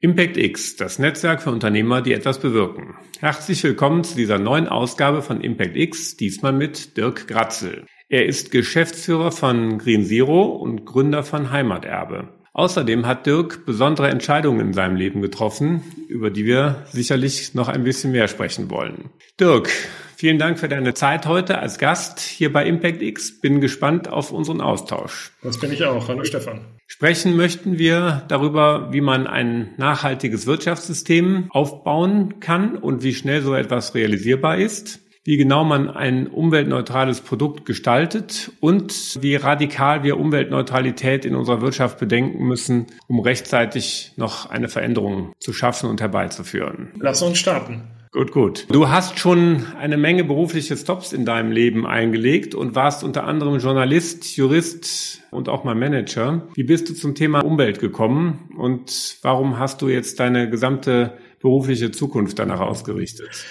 Impact X, das Netzwerk für Unternehmer, die etwas bewirken. Herzlich willkommen zu dieser neuen Ausgabe von Impact X, diesmal mit Dirk Gratzel. Er ist Geschäftsführer von Green Zero und Gründer von Heimaterbe. Außerdem hat Dirk besondere Entscheidungen in seinem Leben getroffen, über die wir sicherlich noch ein bisschen mehr sprechen wollen. Dirk, vielen Dank für deine Zeit heute als Gast hier bei Impact X. Bin gespannt auf unseren Austausch. Das bin ich auch. Hallo Stefan. Sprechen möchten wir darüber, wie man ein nachhaltiges Wirtschaftssystem aufbauen kann und wie schnell so etwas realisierbar ist wie genau man ein umweltneutrales Produkt gestaltet und wie radikal wir Umweltneutralität in unserer Wirtschaft bedenken müssen, um rechtzeitig noch eine Veränderung zu schaffen und herbeizuführen. Lass uns starten. Gut, gut. Du hast schon eine Menge berufliche Stops in deinem Leben eingelegt und warst unter anderem Journalist, Jurist und auch mal Manager. Wie bist du zum Thema Umwelt gekommen und warum hast du jetzt deine gesamte berufliche Zukunft danach ausgerichtet?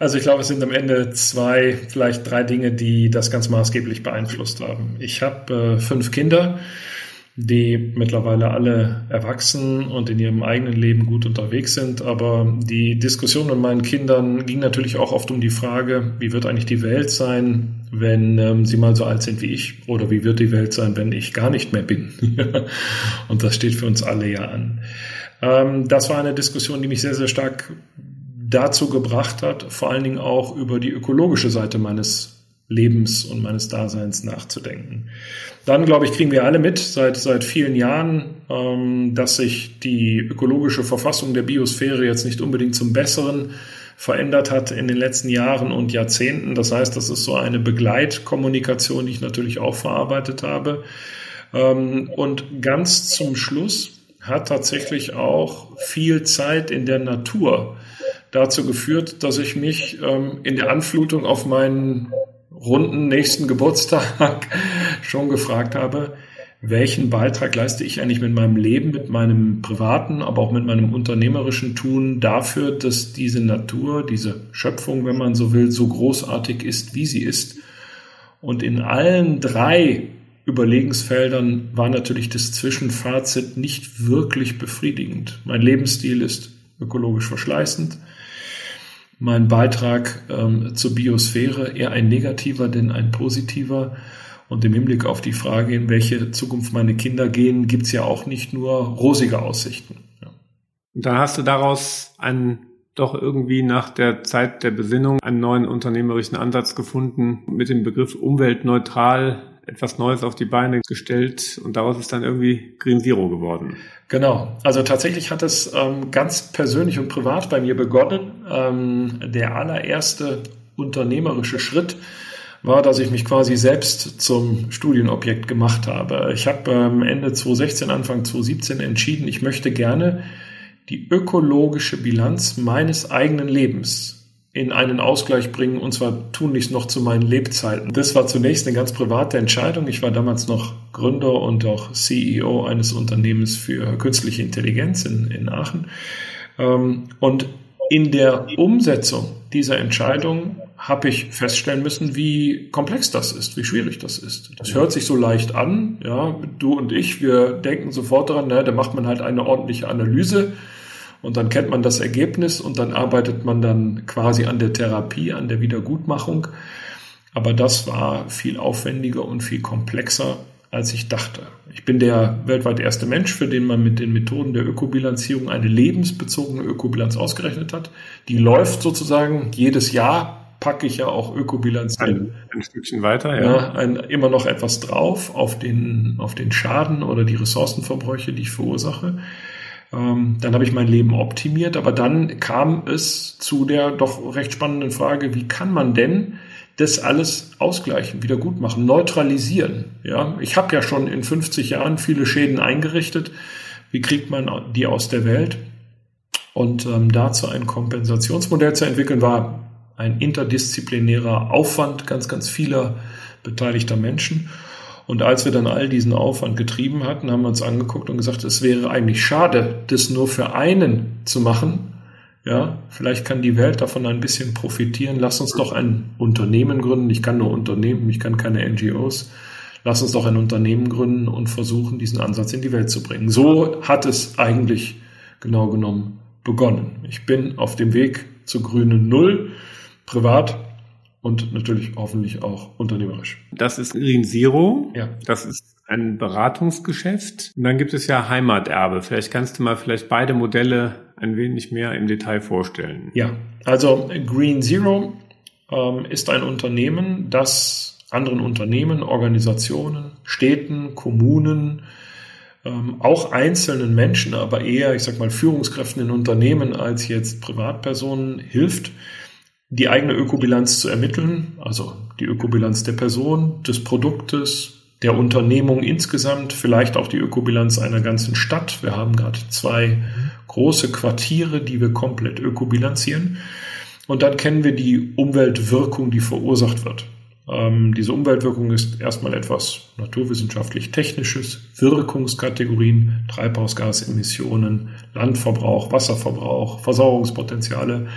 Also ich glaube, es sind am Ende zwei, vielleicht drei Dinge, die das ganz maßgeblich beeinflusst haben. Ich habe äh, fünf Kinder, die mittlerweile alle erwachsen und in ihrem eigenen Leben gut unterwegs sind. Aber die Diskussion mit meinen Kindern ging natürlich auch oft um die Frage, wie wird eigentlich die Welt sein, wenn ähm, sie mal so alt sind wie ich? Oder wie wird die Welt sein, wenn ich gar nicht mehr bin? und das steht für uns alle ja an. Ähm, das war eine Diskussion, die mich sehr, sehr stark dazu gebracht hat, vor allen Dingen auch über die ökologische Seite meines Lebens und meines Daseins nachzudenken. Dann, glaube ich, kriegen wir alle mit seit, seit vielen Jahren, ähm, dass sich die ökologische Verfassung der Biosphäre jetzt nicht unbedingt zum Besseren verändert hat in den letzten Jahren und Jahrzehnten. Das heißt, das ist so eine Begleitkommunikation, die ich natürlich auch verarbeitet habe. Ähm, und ganz zum Schluss hat tatsächlich auch viel Zeit in der Natur dazu geführt, dass ich mich ähm, in der Anflutung auf meinen runden nächsten Geburtstag schon gefragt habe, welchen Beitrag leiste ich eigentlich mit meinem Leben, mit meinem privaten, aber auch mit meinem unternehmerischen Tun dafür, dass diese Natur, diese Schöpfung, wenn man so will, so großartig ist, wie sie ist. Und in allen drei Überlegensfeldern war natürlich das Zwischenfazit nicht wirklich befriedigend. Mein Lebensstil ist ökologisch verschleißend mein Beitrag ähm, zur Biosphäre eher ein negativer, denn ein positiver. Und im Hinblick auf die Frage, in welche Zukunft meine Kinder gehen, gibt's ja auch nicht nur rosige Aussichten. Ja. Und dann hast du daraus einen doch irgendwie nach der Zeit der Besinnung einen neuen unternehmerischen Ansatz gefunden mit dem Begriff umweltneutral etwas Neues auf die Beine gestellt und daraus ist dann irgendwie Green Zero geworden. Genau, also tatsächlich hat es ähm, ganz persönlich und privat bei mir begonnen. Ähm, der allererste unternehmerische Schritt war, dass ich mich quasi selbst zum Studienobjekt gemacht habe. Ich habe ähm, Ende 2016, Anfang 2017 entschieden, ich möchte gerne die ökologische Bilanz meines eigenen Lebens in einen Ausgleich bringen und zwar tunlichst noch zu meinen Lebzeiten. Das war zunächst eine ganz private Entscheidung. Ich war damals noch Gründer und auch CEO eines Unternehmens für künstliche Intelligenz in, in Aachen. Ähm, und in der Umsetzung dieser Entscheidung habe ich feststellen müssen, wie komplex das ist, wie schwierig das ist. Das hört sich so leicht an, ja, du und ich, wir denken sofort daran, na, da macht man halt eine ordentliche Analyse und dann kennt man das Ergebnis und dann arbeitet man dann quasi an der Therapie, an der Wiedergutmachung. Aber das war viel aufwendiger und viel komplexer, als ich dachte. Ich bin der weltweit erste Mensch, für den man mit den Methoden der Ökobilanzierung eine lebensbezogene Ökobilanz ausgerechnet hat. Die läuft sozusagen jedes Jahr packe ich ja auch Ökobilanz ein, ein Stückchen weiter, ja. ja ein, immer noch etwas drauf auf den, auf den Schaden oder die Ressourcenverbräuche, die ich verursache. Ähm, dann habe ich mein Leben optimiert, aber dann kam es zu der doch recht spannenden Frage, wie kann man denn das alles ausgleichen, wieder gut machen, neutralisieren? Ja, ich habe ja schon in 50 Jahren viele Schäden eingerichtet. Wie kriegt man die aus der Welt? Und ähm, dazu ein Kompensationsmodell zu entwickeln, war ein interdisziplinärer Aufwand ganz, ganz vieler beteiligter Menschen. Und als wir dann all diesen Aufwand getrieben hatten, haben wir uns angeguckt und gesagt, es wäre eigentlich schade, das nur für einen zu machen, Ja, vielleicht kann die Welt davon ein bisschen profitieren. Lass uns doch ein Unternehmen gründen. Ich kann nur Unternehmen, ich kann keine NGOs. Lass uns doch ein Unternehmen gründen und versuchen, diesen Ansatz in die Welt zu bringen. So hat es eigentlich genau genommen begonnen. Ich bin auf dem Weg zur grünen Null, privat und natürlich hoffentlich auch unternehmerisch. Das ist Green Zero. Ja. Das ist ein Beratungsgeschäft. Und dann gibt es ja Heimaterbe. Vielleicht kannst du mal vielleicht beide Modelle ein wenig mehr im Detail vorstellen. Ja, also Green Zero ähm, ist ein Unternehmen, das anderen Unternehmen, Organisationen, Städten, Kommunen, ähm, auch einzelnen Menschen, aber eher, ich sag mal, Führungskräften in Unternehmen als jetzt Privatpersonen hilft, die eigene Ökobilanz zu ermitteln, also die Ökobilanz der Person, des Produktes, der Unternehmung insgesamt, vielleicht auch die Ökobilanz einer ganzen Stadt. Wir haben gerade zwei große Quartiere, die wir komplett ökobilanzieren. Und dann kennen wir die Umweltwirkung, die verursacht wird. Ähm, diese Umweltwirkung ist erstmal etwas naturwissenschaftlich technisches, Wirkungskategorien, Treibhausgasemissionen, Landverbrauch, Wasserverbrauch, Versorgungspotenziale.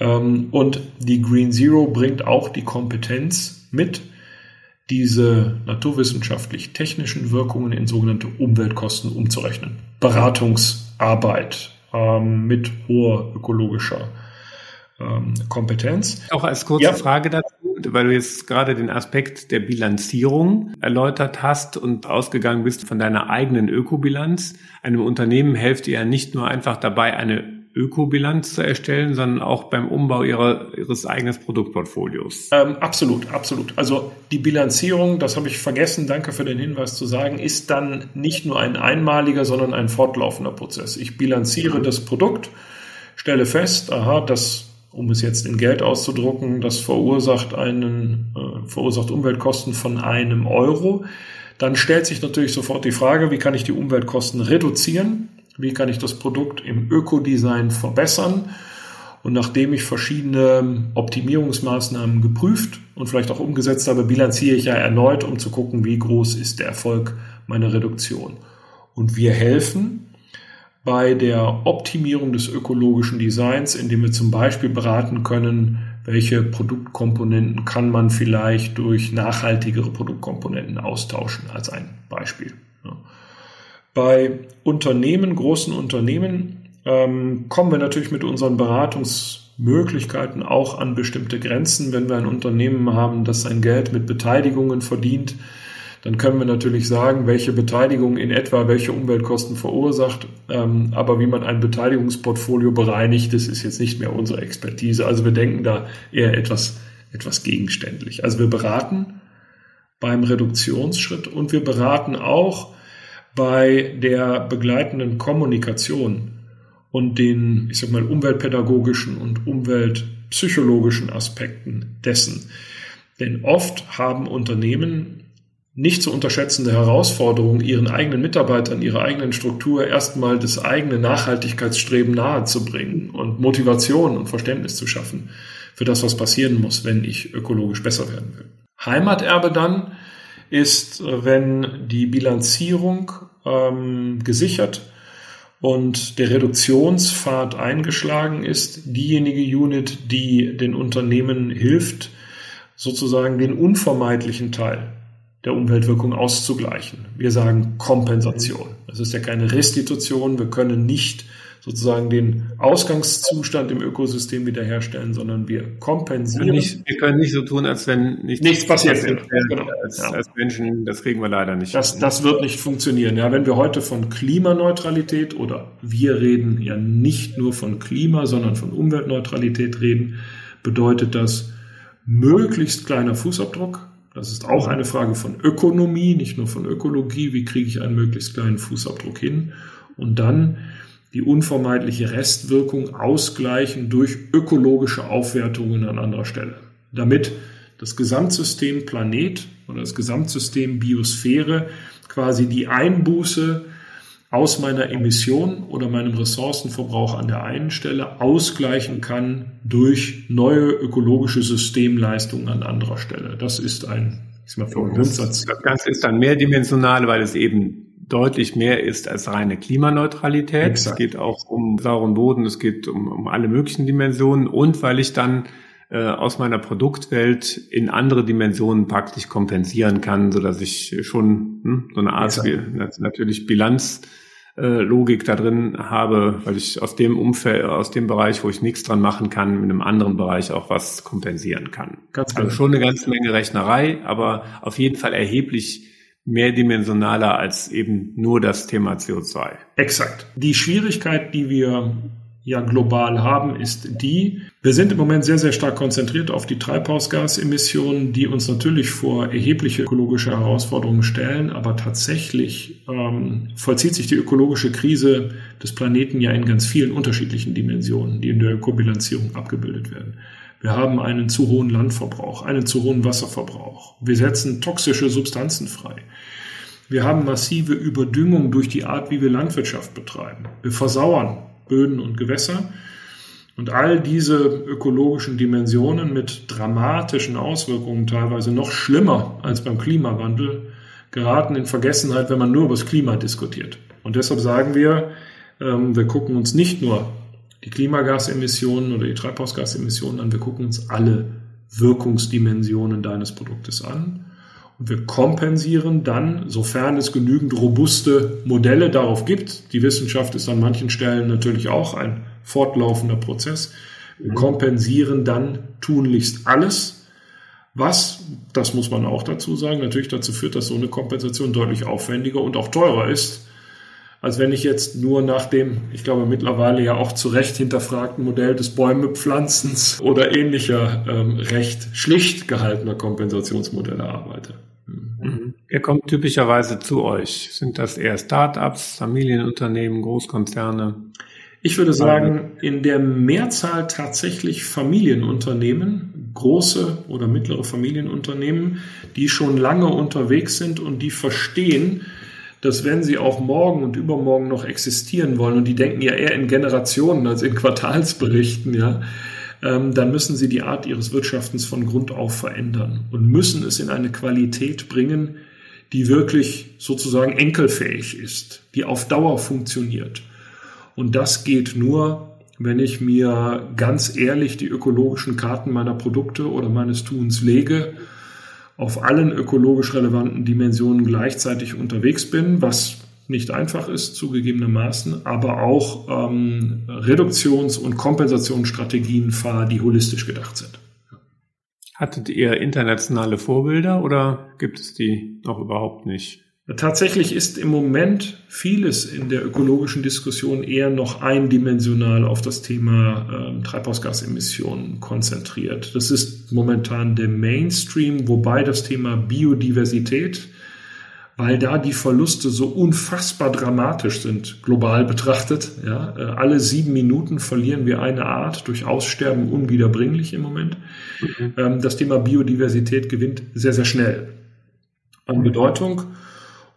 Ähm, und die Green Zero bringt auch die Kompetenz mit, diese naturwissenschaftlich technischen Wirkungen in sogenannte Umweltkosten umzurechnen. Beratungsarbeit ähm, mit hoher ökologischer ähm, Kompetenz. Auch als kurze ja. Frage dazu, weil du jetzt gerade den Aspekt der Bilanzierung erläutert hast und ausgegangen bist von deiner eigenen Ökobilanz. Einem Unternehmen helft ihr ja nicht nur einfach dabei, eine Ökobilanz zu erstellen, sondern auch beim Umbau ihrer, ihres eigenen Produktportfolios. Ähm, absolut, absolut. Also die Bilanzierung, das habe ich vergessen, danke für den Hinweis zu sagen, ist dann nicht nur ein einmaliger, sondern ein fortlaufender Prozess. Ich bilanziere das Produkt, stelle fest, aha, das, um es jetzt in Geld auszudrucken, das verursacht einen, äh, verursacht Umweltkosten von einem Euro. Dann stellt sich natürlich sofort die Frage, wie kann ich die Umweltkosten reduzieren? Wie kann ich das Produkt im Ökodesign verbessern? Und nachdem ich verschiedene Optimierungsmaßnahmen geprüft und vielleicht auch umgesetzt habe, bilanziere ich ja erneut, um zu gucken, wie groß ist der Erfolg meiner Reduktion. Und wir helfen bei der Optimierung des ökologischen Designs, indem wir zum Beispiel beraten können, welche Produktkomponenten kann man vielleicht durch nachhaltigere Produktkomponenten austauschen, als ein Beispiel. Bei Unternehmen, großen Unternehmen, ähm, kommen wir natürlich mit unseren Beratungsmöglichkeiten auch an bestimmte Grenzen. Wenn wir ein Unternehmen haben, das sein Geld mit Beteiligungen verdient, dann können wir natürlich sagen, welche Beteiligung in etwa welche Umweltkosten verursacht. Ähm, aber wie man ein Beteiligungsportfolio bereinigt, das ist jetzt nicht mehr unsere Expertise. Also wir denken da eher etwas, etwas gegenständlich. Also wir beraten beim Reduktionsschritt und wir beraten auch bei der begleitenden Kommunikation und den, ich sag mal, umweltpädagogischen und umweltpsychologischen Aspekten dessen. Denn oft haben Unternehmen nicht zu unterschätzende Herausforderungen, ihren eigenen Mitarbeitern, ihrer eigenen Struktur erstmal das eigene Nachhaltigkeitsstreben nahezubringen und Motivation und Verständnis zu schaffen für das, was passieren muss, wenn ich ökologisch besser werden will. Heimaterbe dann ist, wenn die Bilanzierung ähm, gesichert und der Reduktionspfad eingeschlagen ist, diejenige Unit, die den Unternehmen hilft, sozusagen den unvermeidlichen Teil der Umweltwirkung auszugleichen. Wir sagen Kompensation. Das ist ja keine Restitution. Wir können nicht sozusagen den Ausgangszustand im Ökosystem wiederherstellen, sondern wir kompensieren. Nicht, wir können nicht so tun, als wenn nichts, nichts passiert wäre. Genau. Als, ja. als, Menschen, das kriegen wir leider nicht. Das, das wird nicht funktionieren. Ja, wenn wir heute von Klimaneutralität oder wir reden ja nicht nur von Klima, sondern von Umweltneutralität reden, bedeutet das möglichst kleiner Fußabdruck. Das ist auch eine Frage von Ökonomie, nicht nur von Ökologie. Wie kriege ich einen möglichst kleinen Fußabdruck hin? Und dann die unvermeidliche Restwirkung ausgleichen durch ökologische Aufwertungen an anderer Stelle. Damit das Gesamtsystem Planet oder das Gesamtsystem Biosphäre quasi die Einbuße aus meiner Emission oder meinem Ressourcenverbrauch an der einen Stelle ausgleichen kann durch neue ökologische Systemleistungen an anderer Stelle. Das ist ein, ich sag mal, Grundsatz. Das Ganze ist dann mehrdimensional, weil es eben deutlich mehr ist als reine Klimaneutralität. Exakt. Es geht auch um sauren Boden, es geht um, um alle möglichen Dimensionen und weil ich dann äh, aus meiner Produktwelt in andere Dimensionen praktisch kompensieren kann, so dass ich schon hm, so eine Art natürlich Bilanz äh, Logik da drin habe, weil ich aus dem Umfeld, aus dem Bereich, wo ich nichts dran machen kann, in einem anderen Bereich auch was kompensieren kann. Ganz also genau. schon eine ganze Menge Rechnerei, aber auf jeden Fall erheblich mehrdimensionaler als eben nur das Thema CO2. Exakt. Die Schwierigkeit, die wir ja global haben, ist die, wir sind im Moment sehr, sehr stark konzentriert auf die Treibhausgasemissionen, die uns natürlich vor erhebliche ökologische Herausforderungen stellen, aber tatsächlich ähm, vollzieht sich die ökologische Krise des Planeten ja in ganz vielen unterschiedlichen Dimensionen, die in der Ökobilanzierung abgebildet werden. Wir haben einen zu hohen Landverbrauch, einen zu hohen Wasserverbrauch. Wir setzen toxische Substanzen frei. Wir haben massive Überdüngung durch die Art, wie wir Landwirtschaft betreiben. Wir versauern Böden und Gewässer. Und all diese ökologischen Dimensionen mit dramatischen Auswirkungen, teilweise noch schlimmer als beim Klimawandel, geraten in Vergessenheit, wenn man nur über das Klima diskutiert. Und deshalb sagen wir, ähm, wir gucken uns nicht nur die Klimagasemissionen oder die Treibhausgasemissionen an, wir gucken uns alle Wirkungsdimensionen deines Produktes an. Und wir kompensieren dann, sofern es genügend robuste Modelle darauf gibt, die Wissenschaft ist an manchen Stellen natürlich auch ein fortlaufender Prozess, wir kompensieren dann tunlichst alles, was, das muss man auch dazu sagen, natürlich dazu führt, dass so eine Kompensation deutlich aufwendiger und auch teurer ist, als wenn ich jetzt nur nach dem, ich glaube mittlerweile ja auch zu Recht hinterfragten Modell des Bäumepflanzens oder ähnlicher ähm, recht schlicht gehaltener Kompensationsmodelle arbeite. Mhm. Wer kommt typischerweise zu euch? Sind das eher Start-ups, Familienunternehmen, Großkonzerne? Ich würde sagen, in der Mehrzahl tatsächlich Familienunternehmen, große oder mittlere Familienunternehmen, die schon lange unterwegs sind und die verstehen, dass wenn sie auch morgen und übermorgen noch existieren wollen, und die denken ja eher in Generationen als in Quartalsberichten, ja, ähm, dann müssen sie die Art ihres Wirtschaftens von Grund auf verändern und müssen es in eine Qualität bringen, die wirklich sozusagen enkelfähig ist, die auf Dauer funktioniert. Und das geht nur, wenn ich mir ganz ehrlich die ökologischen Karten meiner Produkte oder meines Tuns lege, auf allen ökologisch relevanten Dimensionen gleichzeitig unterwegs bin, was nicht einfach ist, zugegebenermaßen, aber auch ähm, Reduktions- und Kompensationsstrategien fahre, die holistisch gedacht sind. Hattet ihr internationale Vorbilder oder gibt es die noch überhaupt nicht? Tatsächlich ist im Moment vieles in der ökologischen Diskussion eher noch eindimensional auf das Thema äh, Treibhausgasemissionen konzentriert. Das ist momentan der Mainstream, wobei das Thema Biodiversität weil da die Verluste so unfassbar dramatisch sind, global betrachtet. Ja, äh, alle sieben Minuten verlieren wir eine Art durch Aussterben unwiederbringlich im Moment. Mhm. Ähm, das Thema Biodiversität gewinnt sehr, sehr schnell an Bedeutung.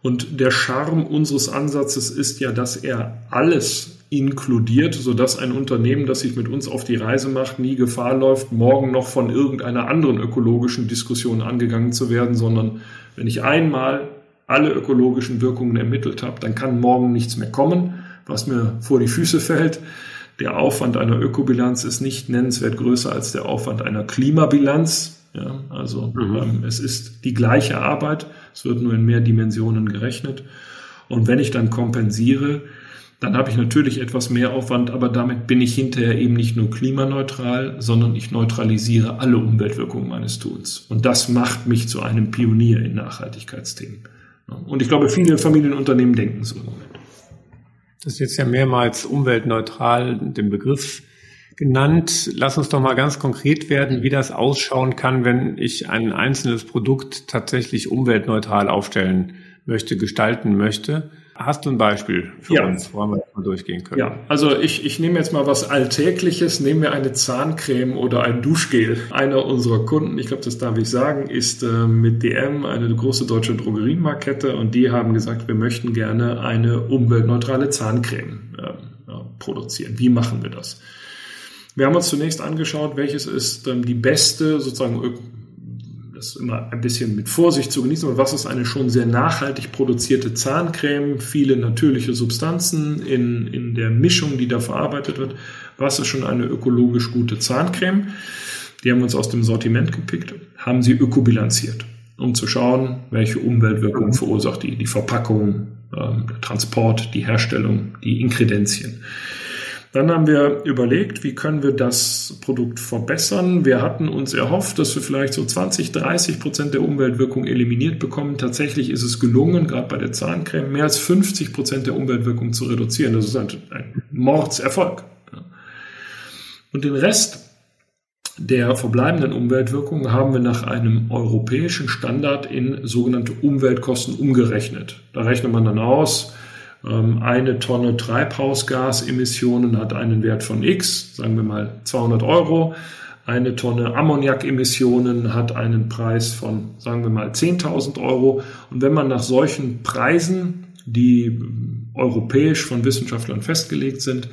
Und der Charme unseres Ansatzes ist ja, dass er alles inkludiert, sodass ein Unternehmen, das sich mit uns auf die Reise macht, nie Gefahr läuft, morgen noch von irgendeiner anderen ökologischen Diskussion angegangen zu werden, sondern wenn ich einmal alle ökologischen Wirkungen ermittelt habe, dann kann morgen nichts mehr kommen, was mir vor die Füße fällt. Der Aufwand einer Ökobilanz ist nicht nennenswert größer als der Aufwand einer Klimabilanz. Ja, also mhm. ähm, es ist die gleiche Arbeit, es wird nur in mehr Dimensionen gerechnet. Und wenn ich dann kompensiere, dann habe ich natürlich etwas mehr Aufwand, aber damit bin ich hinterher eben nicht nur klimaneutral, sondern ich neutralisiere alle Umweltwirkungen meines Tuns. Und das macht mich zu einem Pionier in Nachhaltigkeitsthemen. Und ich glaube, viele Familienunternehmen denken so im Moment. Das ist jetzt ja mehrmals umweltneutral den Begriff genannt. Lass uns doch mal ganz konkret werden, wie das ausschauen kann, wenn ich ein einzelnes Produkt tatsächlich umweltneutral aufstellen möchte, gestalten möchte. Hast du ein Beispiel für ja. uns, woran wir mal durchgehen können? Ja, also ich, ich nehme jetzt mal was Alltägliches, nehme mir eine Zahncreme oder ein Duschgel. Einer unserer Kunden, ich glaube, das darf ich sagen, ist äh, mit DM eine große deutsche Drogeriemarkette und die haben gesagt, wir möchten gerne eine umweltneutrale Zahncreme äh, produzieren. Wie machen wir das? Wir haben uns zunächst angeschaut, welches ist ähm, die beste sozusagen das immer ein bisschen mit Vorsicht zu genießen. Und was ist eine schon sehr nachhaltig produzierte Zahncreme? Viele natürliche Substanzen in, in der Mischung, die da verarbeitet wird. Was ist schon eine ökologisch gute Zahncreme? Die haben wir uns aus dem Sortiment gepickt, haben sie ökobilanziert, um zu schauen, welche Umweltwirkung verursacht die, die Verpackung, ähm, der Transport, die Herstellung, die Inkredenzien. Dann haben wir überlegt, wie können wir das Produkt verbessern. Wir hatten uns erhofft, dass wir vielleicht so 20, 30 Prozent der Umweltwirkung eliminiert bekommen. Tatsächlich ist es gelungen, gerade bei der Zahncreme, mehr als 50 Prozent der Umweltwirkung zu reduzieren. Das ist ein, ein Mordserfolg. Und den Rest der verbleibenden Umweltwirkungen haben wir nach einem europäischen Standard in sogenannte Umweltkosten umgerechnet. Da rechnet man dann aus, eine Tonne Treibhausgasemissionen hat einen Wert von X, sagen wir mal 200 Euro. Eine Tonne Ammoniakemissionen hat einen Preis von, sagen wir mal, 10.000 Euro. Und wenn man nach solchen Preisen, die europäisch von Wissenschaftlern festgelegt sind,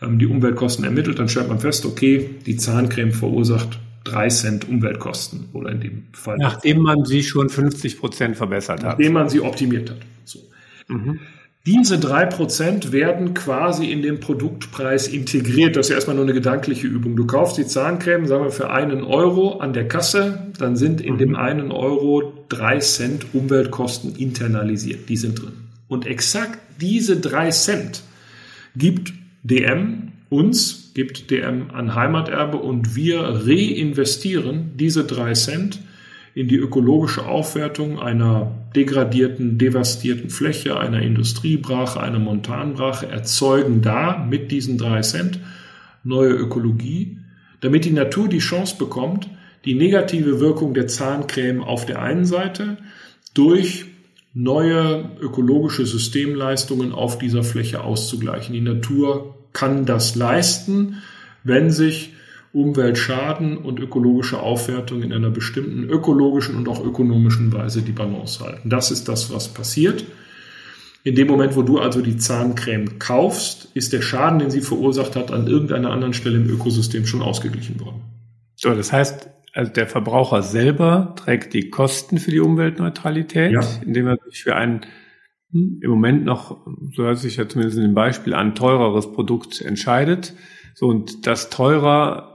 ähm, die Umweltkosten ermittelt, dann stellt man fest, okay, die Zahncreme verursacht drei Cent Umweltkosten oder in dem Fall. Nachdem man sie schon 50 Prozent verbessert hat. Nachdem man sie optimiert hat. So. Mhm. Diese drei Prozent werden quasi in den Produktpreis integriert. Das ist ja erstmal nur eine gedankliche Übung. Du kaufst die Zahncreme, sagen wir, für einen Euro an der Kasse, dann sind in dem mhm. einen Euro drei Cent Umweltkosten internalisiert. Die sind drin. Und exakt diese drei Cent gibt DM uns, gibt DM an Heimaterbe und wir reinvestieren diese drei Cent in die ökologische Aufwertung einer degradierten, devastierten Fläche, einer Industriebrache, einer Montanbrache, erzeugen da mit diesen drei Cent neue Ökologie, damit die Natur die Chance bekommt, die negative Wirkung der Zahncreme auf der einen Seite durch neue ökologische Systemleistungen auf dieser Fläche auszugleichen. Die Natur kann das leisten, wenn sich Umweltschaden und ökologische Aufwertung in einer bestimmten ökologischen und auch ökonomischen Weise die Balance halten. Das ist das, was passiert. In dem Moment, wo du also die Zahncreme kaufst, ist der Schaden, den sie verursacht hat, an irgendeiner anderen Stelle im Ökosystem schon ausgeglichen worden. So, das heißt, also der Verbraucher selber trägt die Kosten für die Umweltneutralität, ja. indem er sich für ein hm, im Moment noch, so hört sich ja zumindest in dem Beispiel an, teureres Produkt entscheidet. So, und das teurer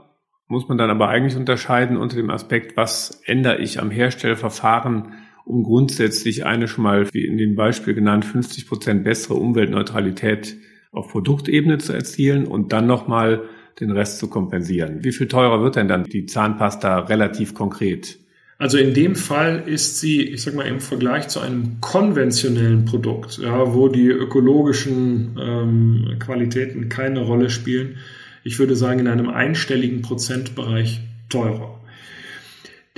muss man dann aber eigentlich unterscheiden unter dem Aspekt, was ändere ich am Herstellverfahren, um grundsätzlich eine schon mal, wie in dem Beispiel genannt, 50 Prozent bessere Umweltneutralität auf Produktebene zu erzielen und dann nochmal den Rest zu kompensieren. Wie viel teurer wird denn dann die Zahnpasta relativ konkret? Also in dem Fall ist sie, ich sag mal, im Vergleich zu einem konventionellen Produkt, ja, wo die ökologischen ähm, Qualitäten keine Rolle spielen, ich würde sagen, in einem einstelligen Prozentbereich teurer.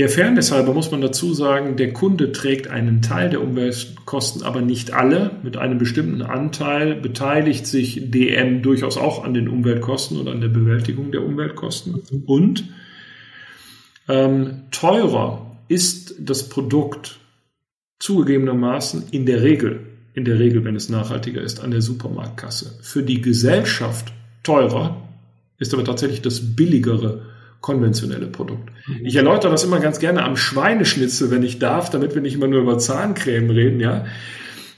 Der Fairness halber muss man dazu sagen, der Kunde trägt einen Teil der Umweltkosten, aber nicht alle. Mit einem bestimmten Anteil beteiligt sich DM durchaus auch an den Umweltkosten oder an der Bewältigung der Umweltkosten. Und ähm, teurer ist das Produkt zugegebenermaßen in der Regel, in der Regel, wenn es nachhaltiger ist, an der Supermarktkasse. Für die Gesellschaft teurer, ist aber tatsächlich das billigere konventionelle Produkt. Mhm. Ich erläutere das immer ganz gerne am Schweineschnitzel, wenn ich darf, damit wir nicht immer nur über Zahncreme reden, ja.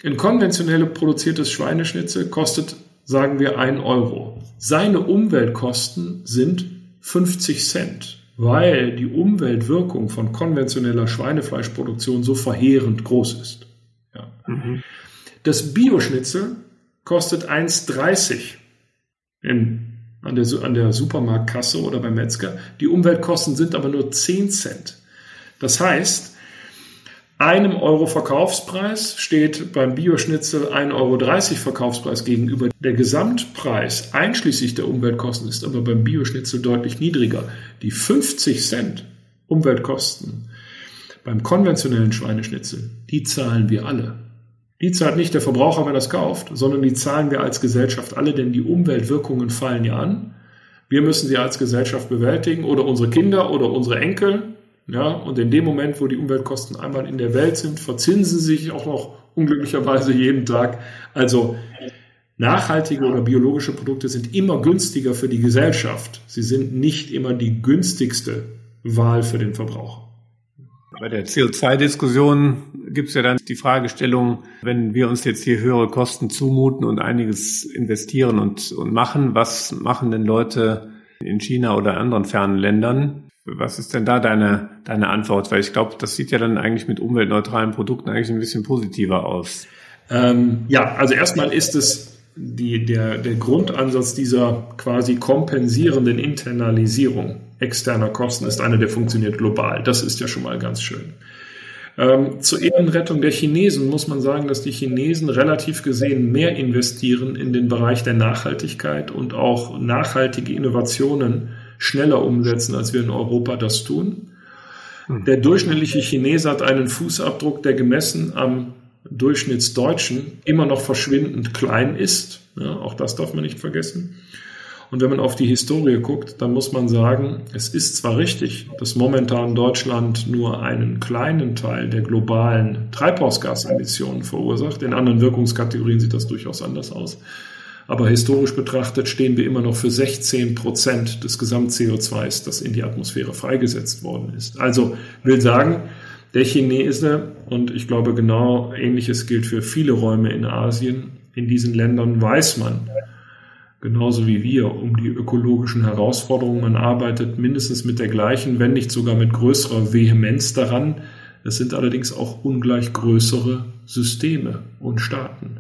Ein konventionell produziertes Schweineschnitzel kostet, sagen wir, ein Euro. Seine Umweltkosten sind 50 Cent, weil die Umweltwirkung von konventioneller Schweinefleischproduktion so verheerend groß ist. Ja. Mhm. Das Bioschnitzel kostet 1,30 im an der, an der Supermarktkasse oder beim Metzger. Die Umweltkosten sind aber nur 10 Cent. Das heißt, einem Euro Verkaufspreis steht beim Bioschnitzel 1,30 Euro Verkaufspreis gegenüber. Der Gesamtpreis einschließlich der Umweltkosten ist aber beim Bioschnitzel deutlich niedriger. Die 50 Cent Umweltkosten beim konventionellen Schweineschnitzel, die zahlen wir alle. Die zahlt nicht der Verbraucher, wenn er es kauft, sondern die zahlen wir als Gesellschaft alle, denn die Umweltwirkungen fallen ja an. Wir müssen sie als Gesellschaft bewältigen oder unsere Kinder oder unsere Enkel. Ja, und in dem Moment, wo die Umweltkosten einmal in der Welt sind, verzinsen sie sich auch noch unglücklicherweise jeden Tag. Also nachhaltige oder biologische Produkte sind immer günstiger für die Gesellschaft. Sie sind nicht immer die günstigste Wahl für den Verbraucher. Bei der CO2-Diskussion gibt es ja dann die Fragestellung, wenn wir uns jetzt hier höhere Kosten zumuten und einiges investieren und, und machen, was machen denn Leute in China oder anderen fernen Ländern? Was ist denn da deine, deine Antwort? Weil ich glaube, das sieht ja dann eigentlich mit umweltneutralen Produkten eigentlich ein bisschen positiver aus. Ähm, ja, also erstmal ist es die, der, der Grundansatz dieser quasi kompensierenden Internalisierung externer Kosten ist einer, der funktioniert global. Das ist ja schon mal ganz schön. Ähm, zur Ehrenrettung der Chinesen muss man sagen, dass die Chinesen relativ gesehen mehr investieren in den Bereich der Nachhaltigkeit und auch nachhaltige Innovationen schneller umsetzen, als wir in Europa das tun. Hm. Der durchschnittliche Chinese hat einen Fußabdruck, der gemessen am Durchschnittsdeutschen immer noch verschwindend klein ist. Ja, auch das darf man nicht vergessen. Und wenn man auf die Historie guckt, dann muss man sagen, es ist zwar richtig, dass momentan Deutschland nur einen kleinen Teil der globalen Treibhausgasemissionen verursacht. In anderen Wirkungskategorien sieht das durchaus anders aus. Aber historisch betrachtet stehen wir immer noch für 16 Prozent des Gesamt-CO2s, das in die Atmosphäre freigesetzt worden ist. Also will sagen, der Chinese, und ich glaube genau ähnliches gilt für viele Räume in Asien, in diesen Ländern weiß man, genauso wie wir, um die ökologischen Herausforderungen. Man arbeitet mindestens mit der gleichen, wenn nicht sogar mit größerer Vehemenz daran. Es sind allerdings auch ungleich größere Systeme und Staaten.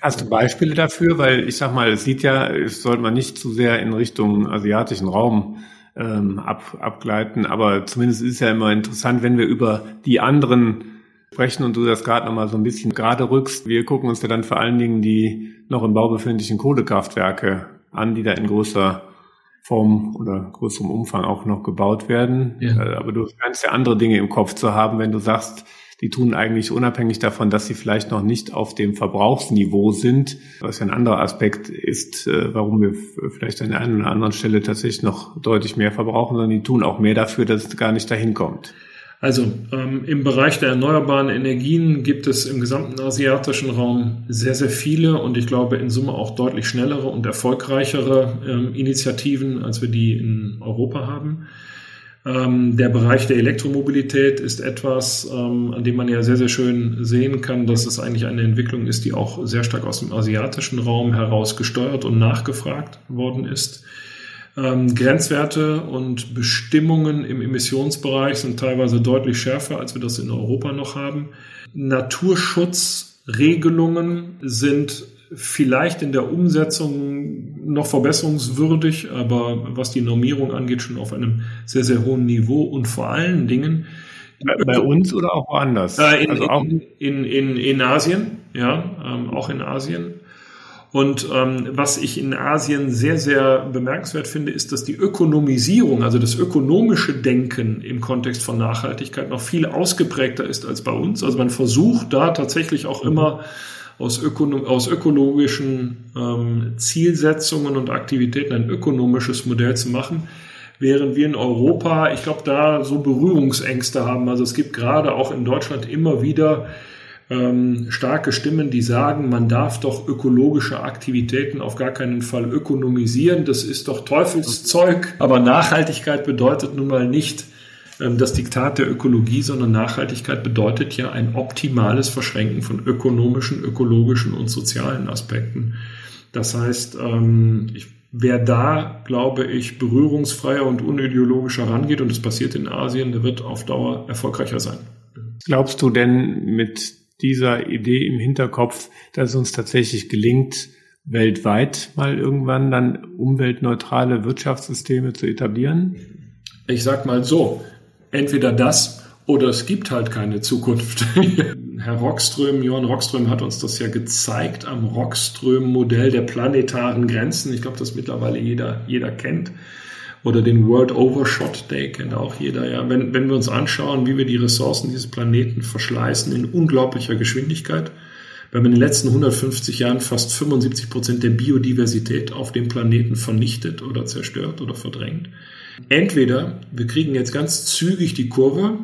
Hast du Beispiele dafür? Weil ich sag mal, es sieht ja, es sollte man nicht zu sehr in Richtung asiatischen Raum ähm, ab, abgleiten, aber zumindest ist es ja immer interessant, wenn wir über die anderen sprechen und du das gerade nochmal so ein bisschen gerade rückst. Wir gucken uns ja dann vor allen Dingen die noch im Bau befindlichen Kohlekraftwerke an, die da in großer Form oder größerem Umfang auch noch gebaut werden. Ja. Äh, aber du kannst ja andere Dinge im Kopf zu haben, wenn du sagst, die tun eigentlich unabhängig davon, dass sie vielleicht noch nicht auf dem Verbrauchsniveau sind, was ja ein anderer Aspekt ist, äh, warum wir vielleicht an der einen oder anderen Stelle tatsächlich noch deutlich mehr verbrauchen, sondern die tun auch mehr dafür, dass es gar nicht dahin kommt. Also ähm, im Bereich der erneuerbaren Energien gibt es im gesamten asiatischen Raum sehr, sehr viele und ich glaube in Summe auch deutlich schnellere und erfolgreichere ähm, Initiativen, als wir die in Europa haben. Ähm, der Bereich der Elektromobilität ist etwas, ähm, an dem man ja sehr, sehr schön sehen kann, dass es eigentlich eine Entwicklung ist, die auch sehr stark aus dem asiatischen Raum heraus gesteuert und nachgefragt worden ist. Ähm, Grenzwerte und Bestimmungen im Emissionsbereich sind teilweise deutlich schärfer, als wir das in Europa noch haben. Naturschutzregelungen sind vielleicht in der Umsetzung noch verbesserungswürdig, aber was die Normierung angeht, schon auf einem sehr, sehr hohen Niveau und vor allen Dingen bei, uns oder auch woanders? Äh, in, also auch in, in, in, in Asien, ja, ähm, auch in Asien. Und ähm, was ich in Asien sehr, sehr bemerkenswert finde, ist, dass die Ökonomisierung, also das ökonomische Denken im Kontext von Nachhaltigkeit noch viel ausgeprägter ist als bei uns. Also man versucht da tatsächlich auch immer aus, Ökono aus ökologischen ähm, Zielsetzungen und Aktivitäten ein ökonomisches Modell zu machen, während wir in Europa, ich glaube, da so Berührungsängste haben. Also es gibt gerade auch in Deutschland immer wieder ähm, starke Stimmen, die sagen, man darf doch ökologische Aktivitäten auf gar keinen Fall ökonomisieren. Das ist doch Teufelszeug. Aber Nachhaltigkeit bedeutet nun mal nicht ähm, das Diktat der Ökologie, sondern Nachhaltigkeit bedeutet ja ein optimales Verschränken von ökonomischen, ökologischen und sozialen Aspekten. Das heißt, ähm, ich Wer da, glaube ich, berührungsfreier und unideologischer rangeht, und das passiert in Asien, der wird auf Dauer erfolgreicher sein. Glaubst du denn mit dieser Idee im Hinterkopf, dass es uns tatsächlich gelingt, weltweit mal irgendwann dann umweltneutrale Wirtschaftssysteme zu etablieren? Ich sag mal so, entweder das oder es gibt halt keine Zukunft. Herr Rockström, Johann Rockström hat uns das ja gezeigt am Rockström-Modell der planetaren Grenzen. Ich glaube, das mittlerweile jeder, jeder kennt. Oder den World Overshot Day kennt auch jeder. Ja. Wenn, wenn wir uns anschauen, wie wir die Ressourcen dieses Planeten verschleißen in unglaublicher Geschwindigkeit, wir haben in den letzten 150 Jahren fast 75 Prozent der Biodiversität auf dem Planeten vernichtet oder zerstört oder verdrängt. Entweder wir kriegen jetzt ganz zügig die Kurve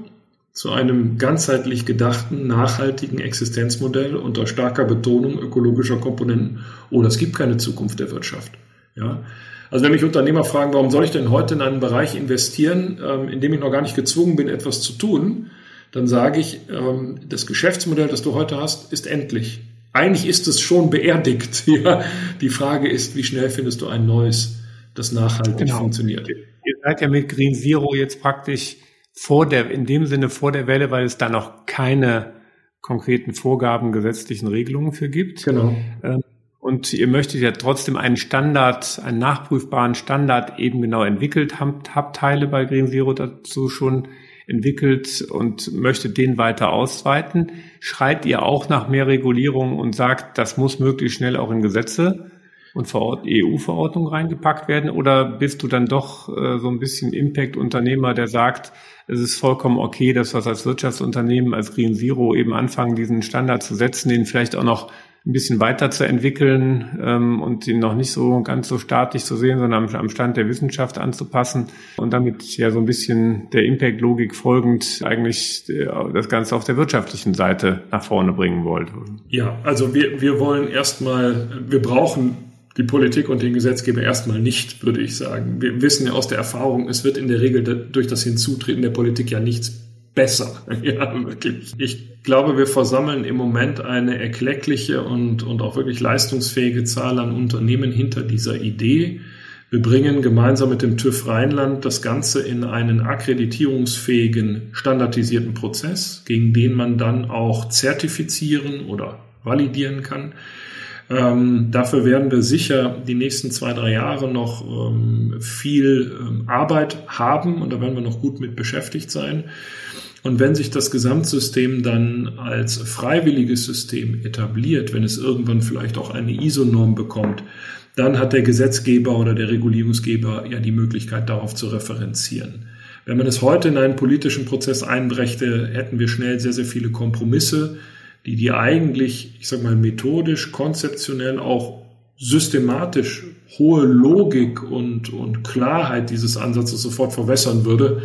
zu einem ganzheitlich gedachten, nachhaltigen Existenzmodell unter starker Betonung ökologischer Komponenten oder es gibt keine Zukunft der Wirtschaft. Ja. Also wenn mich Unternehmer fragen, warum soll ich denn heute in einen Bereich investieren, ähm, in dem ich noch gar nicht gezwungen bin, etwas zu tun, dann sage ich, ähm, das Geschäftsmodell, das du heute hast, ist endlich. Eigentlich ist es schon beerdigt. Ja. Die Frage ist, wie schnell findest du ein neues, das nachhaltig genau. funktioniert? Ihr seid ja mit Green Zero jetzt praktisch vor der, in dem Sinne vor der Welle, weil es da noch keine konkreten Vorgaben, gesetzlichen Regelungen für gibt. Genau. Ähm, und ihr möchtet ja trotzdem einen Standard, einen nachprüfbaren Standard eben genau entwickelt, habt, habt Teile bei Green Zero dazu schon entwickelt und möchtet den weiter ausweiten. Schreit ihr auch nach mehr Regulierung und sagt, das muss möglichst schnell auch in Gesetze und EU-Verordnung reingepackt werden? Oder bist du dann doch äh, so ein bisschen Impact-Unternehmer, der sagt, es ist vollkommen okay, dass wir als Wirtschaftsunternehmen, als Green Zero eben anfangen, diesen Standard zu setzen, den vielleicht auch noch ein bisschen weiter ähm, und ihn noch nicht so ganz so statisch zu sehen, sondern am, am Stand der Wissenschaft anzupassen und damit ja so ein bisschen der Impact-Logik folgend eigentlich äh, das Ganze auf der wirtschaftlichen Seite nach vorne bringen wollt. Ja, also wir, wir wollen erstmal, wir brauchen die Politik und den Gesetzgeber erstmal nicht, würde ich sagen. Wir wissen ja aus der Erfahrung, es wird in der Regel durch das Hinzutreten der Politik ja nichts besser. Ja, wirklich. Ich glaube, wir versammeln im Moment eine erkleckliche und, und auch wirklich leistungsfähige Zahl an Unternehmen hinter dieser Idee. Wir bringen gemeinsam mit dem TÜV Rheinland das Ganze in einen akkreditierungsfähigen, standardisierten Prozess, gegen den man dann auch zertifizieren oder validieren kann. Ähm, dafür werden wir sicher die nächsten zwei, drei Jahre noch ähm, viel ähm, Arbeit haben und da werden wir noch gut mit beschäftigt sein. Und wenn sich das Gesamtsystem dann als freiwilliges System etabliert, wenn es irgendwann vielleicht auch eine ISO-Norm bekommt, dann hat der Gesetzgeber oder der Regulierungsgeber ja die Möglichkeit, darauf zu referenzieren. Wenn man es heute in einen politischen Prozess einbrächte, hätten wir schnell sehr, sehr viele Kompromisse, die die eigentlich, ich sag mal, methodisch, konzeptionell auch systematisch hohe Logik und, und Klarheit dieses Ansatzes sofort verwässern würde.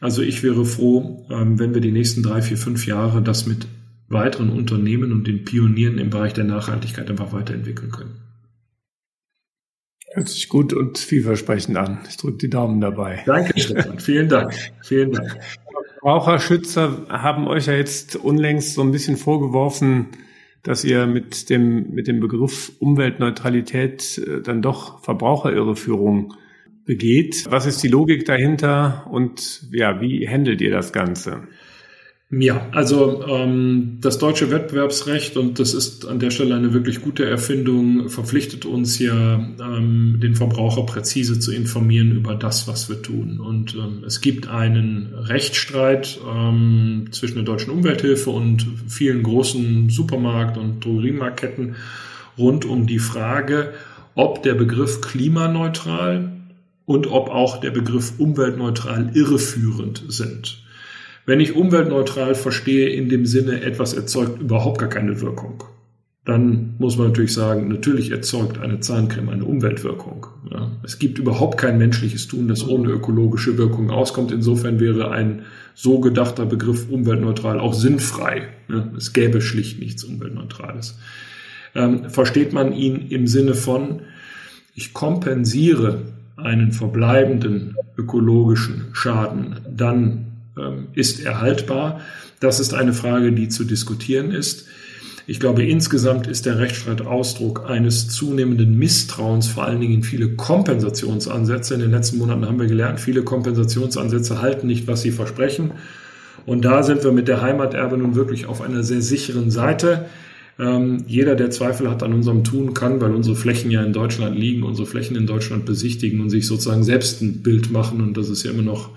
Also ich wäre froh, ähm, wenn wir die nächsten drei, vier, fünf Jahre das mit weiteren Unternehmen und den Pionieren im Bereich der Nachhaltigkeit einfach weiterentwickeln können. Hört sich gut und vielversprechend an. Ich drücke die Daumen dabei. Danke, Stefan. Vielen Dank. Vielen Dank. Verbraucherschützer haben euch ja jetzt unlängst so ein bisschen vorgeworfen, dass ihr mit dem, mit dem Begriff Umweltneutralität äh, dann doch Verbraucherirreführung begeht. Was ist die Logik dahinter und ja, wie handelt ihr das Ganze? Ja, also ähm, das deutsche Wettbewerbsrecht, und das ist an der Stelle eine wirklich gute Erfindung, verpflichtet uns ja, ähm, den Verbraucher präzise zu informieren über das, was wir tun. Und ähm, es gibt einen Rechtsstreit ähm, zwischen der deutschen Umwelthilfe und vielen großen Supermarkt- und Drogeriemarktketten rund um die Frage, ob der Begriff klimaneutral und ob auch der Begriff umweltneutral irreführend sind. Wenn ich umweltneutral verstehe, in dem Sinne, etwas erzeugt überhaupt gar keine Wirkung, dann muss man natürlich sagen, natürlich erzeugt eine Zahncreme eine Umweltwirkung. Ja. Es gibt überhaupt kein menschliches Tun, das ohne ökologische Wirkung auskommt. Insofern wäre ein so gedachter Begriff umweltneutral auch sinnfrei. Ja. Es gäbe schlicht nichts Umweltneutrales. Ähm, versteht man ihn im Sinne von, ich kompensiere einen verbleibenden ökologischen Schaden, dann ähm, ist er haltbar. Das ist eine Frage, die zu diskutieren ist. Ich glaube, insgesamt ist der Rechtsstreit Ausdruck eines zunehmenden Misstrauens, vor allen Dingen in viele Kompensationsansätze. In den letzten Monaten haben wir gelernt, viele Kompensationsansätze halten nicht, was sie versprechen. Und da sind wir mit der Heimaterbe nun wirklich auf einer sehr sicheren Seite. Ähm, jeder, der Zweifel hat an unserem Tun, kann, weil unsere Flächen ja in Deutschland liegen, unsere Flächen in Deutschland besichtigen und sich sozusagen selbst ein Bild machen. Und das ist ja immer noch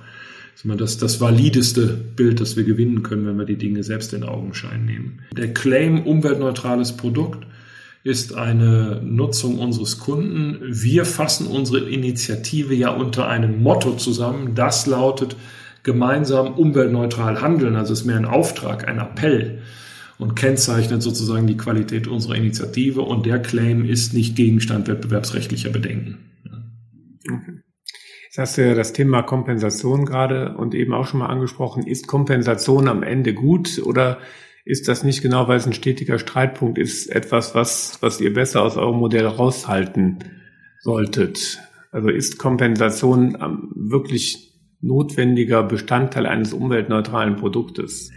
das, das valideste Bild, das wir gewinnen können, wenn wir die Dinge selbst in Augenschein nehmen. Der Claim umweltneutrales Produkt ist eine Nutzung unseres Kunden. Wir fassen unsere Initiative ja unter einem Motto zusammen. Das lautet gemeinsam umweltneutral handeln. Also ist mehr ein Auftrag, ein Appell und kennzeichnet sozusagen die Qualität unserer Initiative. Und der Claim ist nicht Gegenstand wettbewerbsrechtlicher Bedenken. Okay. Jetzt hast du ja das Thema Kompensation gerade und eben auch schon mal angesprochen. Ist Kompensation am Ende gut oder ist das nicht genau, weil es ein stetiger Streitpunkt ist, etwas, was, was ihr besser aus eurem Modell raushalten solltet? Also ist Kompensation wirklich notwendiger Bestandteil eines umweltneutralen Produktes?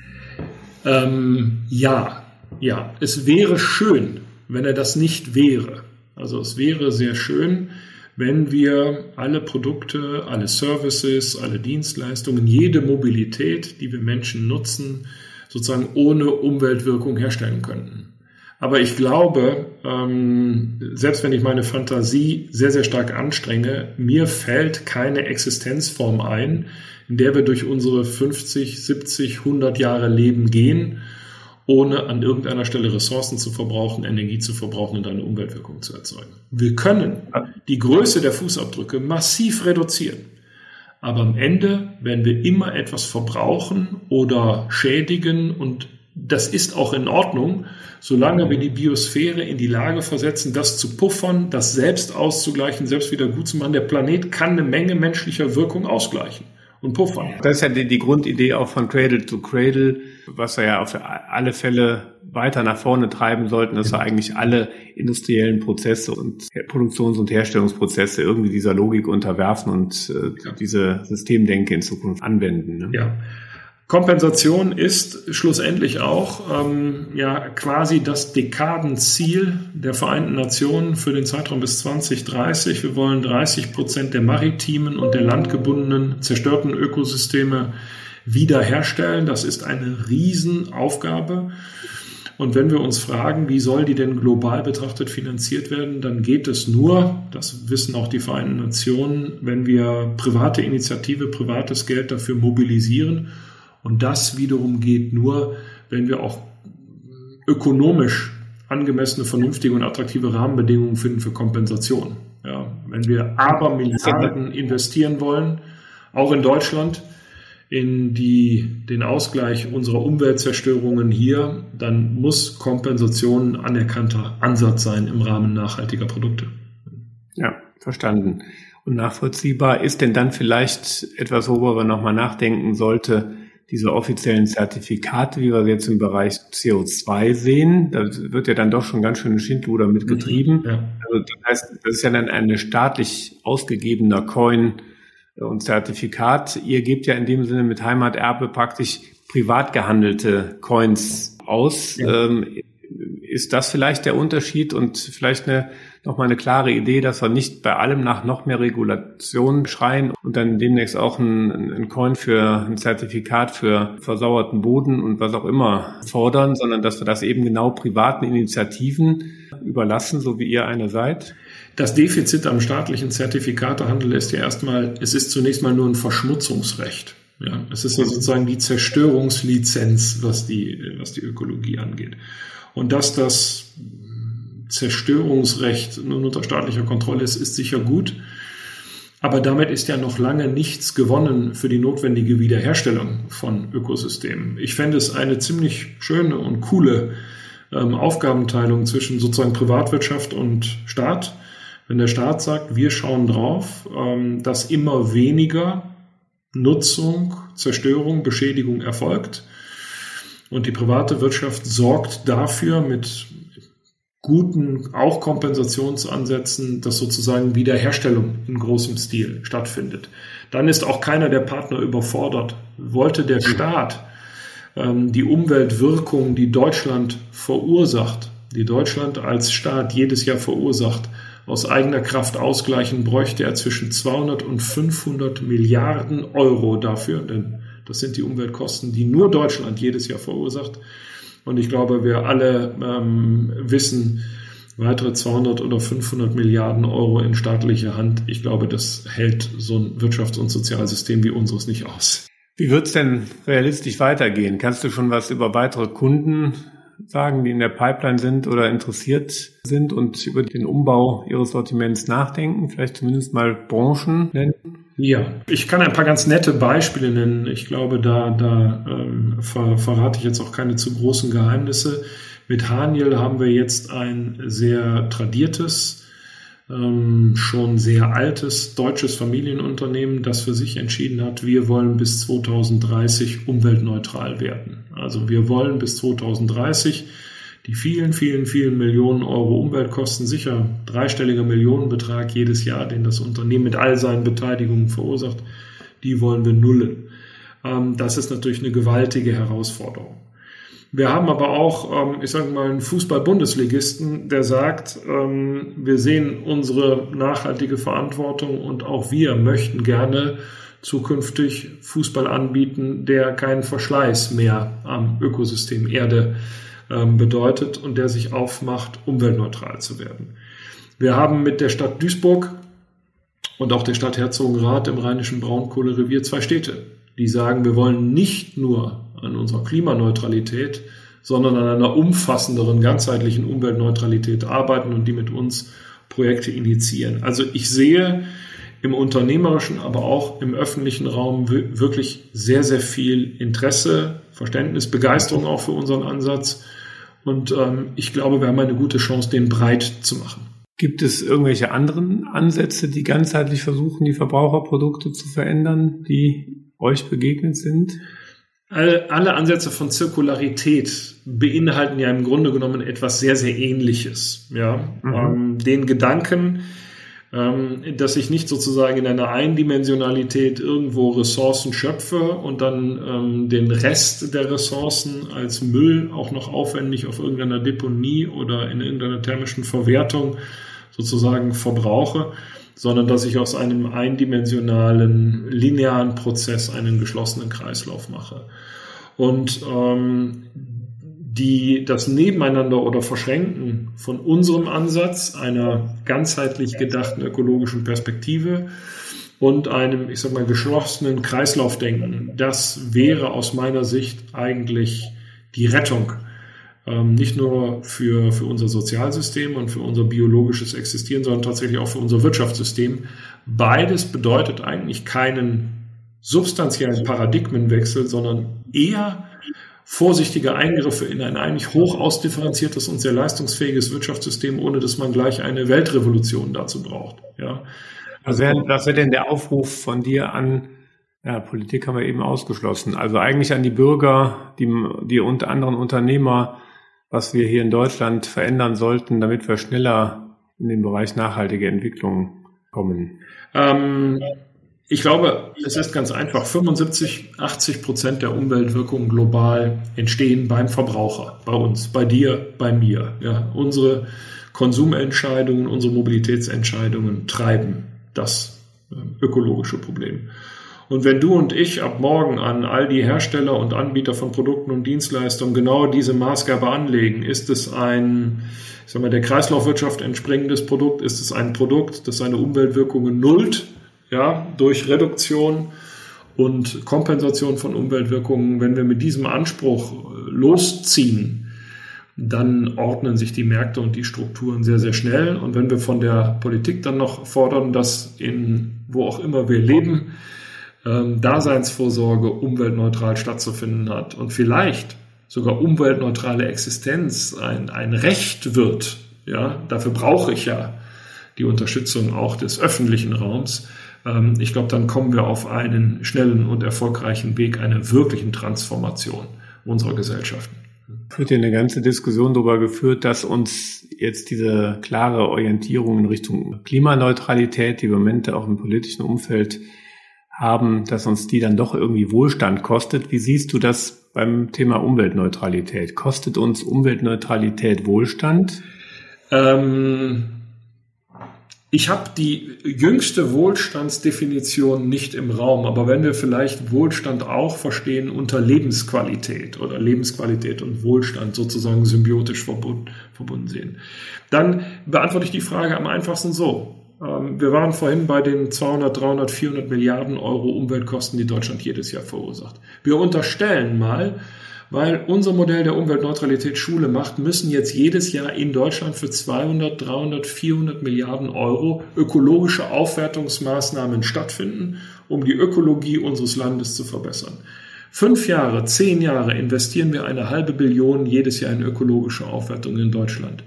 Ähm, ja, ja. Es wäre schön, wenn er das nicht wäre. Also es wäre sehr schön, wenn wir alle Produkte, alle Services, alle Dienstleistungen, jede Mobilität, die wir Menschen nutzen, sozusagen ohne Umweltwirkung herstellen könnten. Aber ich glaube, ähm, selbst wenn ich meine Fantasie sehr, sehr stark anstrenge, mir fällt keine Existenzform ein, in der wir durch unsere 50, 70, 100 Jahre Leben gehen, ohne an irgendeiner Stelle Ressourcen zu verbrauchen, Energie zu verbrauchen und eine Umweltwirkung zu erzeugen. Wir können die Größe der Fußabdrücke massiv reduzieren. Aber am Ende werden wir immer etwas verbrauchen oder schädigen und das ist auch in Ordnung, solange wir die Biosphäre in die Lage versetzen, das zu puffern, das selbst auszugleichen, selbst wieder gut zu machen. Der Planet kann eine Menge menschlicher Wirkung ausgleichen und puffern. Das ist ja die, die, Grundidee auch von Cradle to Cradle, was wir ja auf alle Fälle weiter nach vorne treiben sollten, dass wir eigentlich alle industriellen Prozesse und Produktions- und Herstellungsprozesse irgendwie dieser Logik unterwerfen und äh, diese Systemdenke in Zukunft anwenden. Ne? Ja. Kompensation ist schlussendlich auch ähm, ja quasi das Dekadenziel der Vereinten Nationen für den Zeitraum bis 2030. Wir wollen 30 Prozent der maritimen und der landgebundenen zerstörten Ökosysteme wiederherstellen. Das ist eine Riesenaufgabe. Und wenn wir uns fragen, wie soll die denn global betrachtet finanziert werden, dann geht es nur, das wissen auch die Vereinten Nationen, wenn wir private Initiative, privates Geld dafür mobilisieren und das wiederum geht nur, wenn wir auch ökonomisch angemessene, vernünftige und attraktive Rahmenbedingungen finden für Kompensation. Ja, wenn wir aber Milliarden investieren wollen, auch in Deutschland, in die, den Ausgleich unserer Umweltzerstörungen hier, dann muss Kompensation ein anerkannter Ansatz sein im Rahmen nachhaltiger Produkte. Ja, verstanden. Und nachvollziehbar ist denn dann vielleicht etwas, worüber man nochmal nachdenken sollte, diese offiziellen Zertifikate, wie wir jetzt im Bereich CO2 sehen, da wird ja dann doch schon ganz schön ein Schindluder mitgetrieben. Ja. Also das heißt, das ist ja dann ein staatlich ausgegebener Coin und Zertifikat. Ihr gebt ja in dem Sinne mit Heimaterbe praktisch privat gehandelte Coins aus. Ja. Ähm, ist das vielleicht der Unterschied und vielleicht eine nochmal eine klare Idee, dass wir nicht bei allem nach noch mehr Regulation schreien und dann demnächst auch ein, Coin für ein Zertifikat für versauerten Boden und was auch immer fordern, sondern dass wir das eben genau privaten Initiativen überlassen, so wie ihr eine seid? Das Defizit am staatlichen Zertifikatehandel ist ja erstmal, es ist zunächst mal nur ein Verschmutzungsrecht. Ja, es ist ja sozusagen die Zerstörungslizenz, was die, was die Ökologie angeht. Und dass das Zerstörungsrecht nun unter staatlicher Kontrolle ist, ist sicher gut. Aber damit ist ja noch lange nichts gewonnen für die notwendige Wiederherstellung von Ökosystemen. Ich fände es eine ziemlich schöne und coole ähm, Aufgabenteilung zwischen sozusagen Privatwirtschaft und Staat. Wenn der Staat sagt, wir schauen drauf, ähm, dass immer weniger Nutzung, Zerstörung, Beschädigung erfolgt. Und die private Wirtschaft sorgt dafür mit guten auch Kompensationsansätzen, dass sozusagen Wiederherstellung in großem Stil stattfindet. Dann ist auch keiner der Partner überfordert. Wollte der Staat ähm, die Umweltwirkung, die Deutschland verursacht, die Deutschland als Staat jedes Jahr verursacht, aus eigener Kraft ausgleichen, bräuchte er zwischen 200 und 500 Milliarden Euro dafür, denn das sind die Umweltkosten, die nur Deutschland jedes Jahr verursacht. Und ich glaube, wir alle ähm, wissen, weitere 200 oder 500 Milliarden Euro in staatlicher Hand, ich glaube, das hält so ein Wirtschafts- und Sozialsystem wie unseres nicht aus. Wie wird es denn realistisch weitergehen? Kannst du schon was über weitere Kunden sagen, die in der Pipeline sind oder interessiert sind und über den Umbau ihres Sortiments nachdenken? Vielleicht zumindest mal Branchen nennen? Ja, ich kann ein paar ganz nette Beispiele nennen. Ich glaube, da, da ähm, ver, verrate ich jetzt auch keine zu großen Geheimnisse. Mit Haniel haben wir jetzt ein sehr tradiertes, ähm, schon sehr altes deutsches Familienunternehmen, das für sich entschieden hat, wir wollen bis 2030 umweltneutral werden. Also wir wollen bis 2030 die vielen, vielen, vielen Millionen Euro Umweltkosten, sicher dreistelliger Millionenbetrag jedes Jahr, den das Unternehmen mit all seinen Beteiligungen verursacht, die wollen wir nullen. Ähm, das ist natürlich eine gewaltige Herausforderung. Wir haben aber auch, ähm, ich sage mal, einen Fußball-Bundesligisten, der sagt, ähm, wir sehen unsere nachhaltige Verantwortung und auch wir möchten gerne zukünftig Fußball anbieten, der keinen Verschleiß mehr am Ökosystem Erde ähm, bedeutet und der sich aufmacht, umweltneutral zu werden. Wir haben mit der Stadt Duisburg und auch der Stadt Herzogenrath im rheinischen Braunkohlerevier zwei Städte, die sagen, wir wollen nicht nur an unserer Klimaneutralität, sondern an einer umfassenderen, ganzheitlichen Umweltneutralität arbeiten und die mit uns Projekte initiieren. Also ich sehe im unternehmerischen, aber auch im öffentlichen Raum wirklich sehr, sehr viel Interesse, Verständnis, Begeisterung auch für unseren Ansatz. Und ähm, ich glaube, wir haben eine gute Chance, den breit zu machen. Gibt es irgendwelche anderen Ansätze, die ganzheitlich versuchen, die Verbraucherprodukte zu verändern, die euch begegnet sind? Alle Ansätze von Zirkularität beinhalten ja im Grunde genommen etwas sehr, sehr Ähnliches. Ja, mhm. ähm, den Gedanken, dass ich nicht sozusagen in einer Eindimensionalität irgendwo Ressourcen schöpfe und dann ähm, den Rest der Ressourcen als Müll auch noch aufwendig auf irgendeiner Deponie oder in irgendeiner thermischen Verwertung sozusagen verbrauche, sondern dass ich aus einem eindimensionalen, linearen Prozess einen geschlossenen Kreislauf mache. Und ähm, die das Nebeneinander oder Verschränken von unserem Ansatz, einer ganzheitlich gedachten ökologischen Perspektive und einem, ich sag mal, geschlossenen Kreislaufdenken, das wäre aus meiner Sicht eigentlich die Rettung ähm, nicht nur für, für unser Sozialsystem und für unser biologisches Existieren, sondern tatsächlich auch für unser Wirtschaftssystem. Beides bedeutet eigentlich keinen substanziellen Paradigmenwechsel, sondern eher vorsichtige Eingriffe in ein eigentlich hoch ausdifferenziertes und sehr leistungsfähiges Wirtschaftssystem, ohne dass man gleich eine Weltrevolution dazu braucht. Ja. Also was wäre denn der Aufruf von dir an ja, Politik haben wir eben ausgeschlossen. Also eigentlich an die Bürger, die, die unter anderen Unternehmer, was wir hier in Deutschland verändern sollten, damit wir schneller in den Bereich nachhaltige Entwicklung kommen? Ähm, ich glaube, es ist ganz einfach. 75, 80 Prozent der Umweltwirkungen global entstehen beim Verbraucher, bei uns, bei dir, bei mir. Ja, unsere Konsumentscheidungen, unsere Mobilitätsentscheidungen treiben das äh, ökologische Problem. Und wenn du und ich ab morgen an all die Hersteller und Anbieter von Produkten und Dienstleistungen genau diese Maßgabe anlegen, ist es ein, ich sag mal, der Kreislaufwirtschaft entspringendes Produkt, ist es ein Produkt, das seine Umweltwirkungen nullt, ja, durch Reduktion und Kompensation von Umweltwirkungen. Wenn wir mit diesem Anspruch äh, losziehen, dann ordnen sich die Märkte und die Strukturen sehr, sehr schnell. Und wenn wir von der Politik dann noch fordern, dass in wo auch immer wir leben, ähm, Daseinsvorsorge umweltneutral stattzufinden hat und vielleicht sogar umweltneutrale Existenz ein, ein Recht wird, ja, dafür brauche ich ja die Unterstützung auch des öffentlichen Raums. Ähm, ich glaube, dann kommen wir auf einen schnellen und erfolgreichen Weg einer wirklichen Transformation unserer Gesellschaften. Wird ja eine ganze Diskussion darüber geführt, dass uns jetzt diese klare Orientierung in Richtung Klimaneutralität, die im Moment auch im politischen Umfeld haben, dass uns die dann doch irgendwie Wohlstand kostet. Wie siehst du das beim Thema Umweltneutralität? Kostet uns Umweltneutralität Wohlstand? Ähm, ich habe die jüngste Wohlstandsdefinition nicht im Raum, aber wenn wir vielleicht Wohlstand auch verstehen unter Lebensqualität oder Lebensqualität und Wohlstand sozusagen symbiotisch verbunden, sehen, dann beantworte ich die Frage am einfachsten so. Ähm, wir waren vorhin bei den 200, 300, 400 Milliarden Euro Umweltkosten, die Deutschland jedes Jahr verursacht. Wir unterstellen mal, weil unser Modell der Umweltneutralität Schule macht, müssen jetzt jedes Jahr in Deutschland für 200, 300, 400 Milliarden Euro ökologische Aufwertungsmaßnahmen stattfinden, um die Ökologie unseres Landes zu verbessern. Fünf Jahre, zehn Jahre investieren wir eine halbe Billion jedes Jahr in ökologische Aufwertung in Deutschland.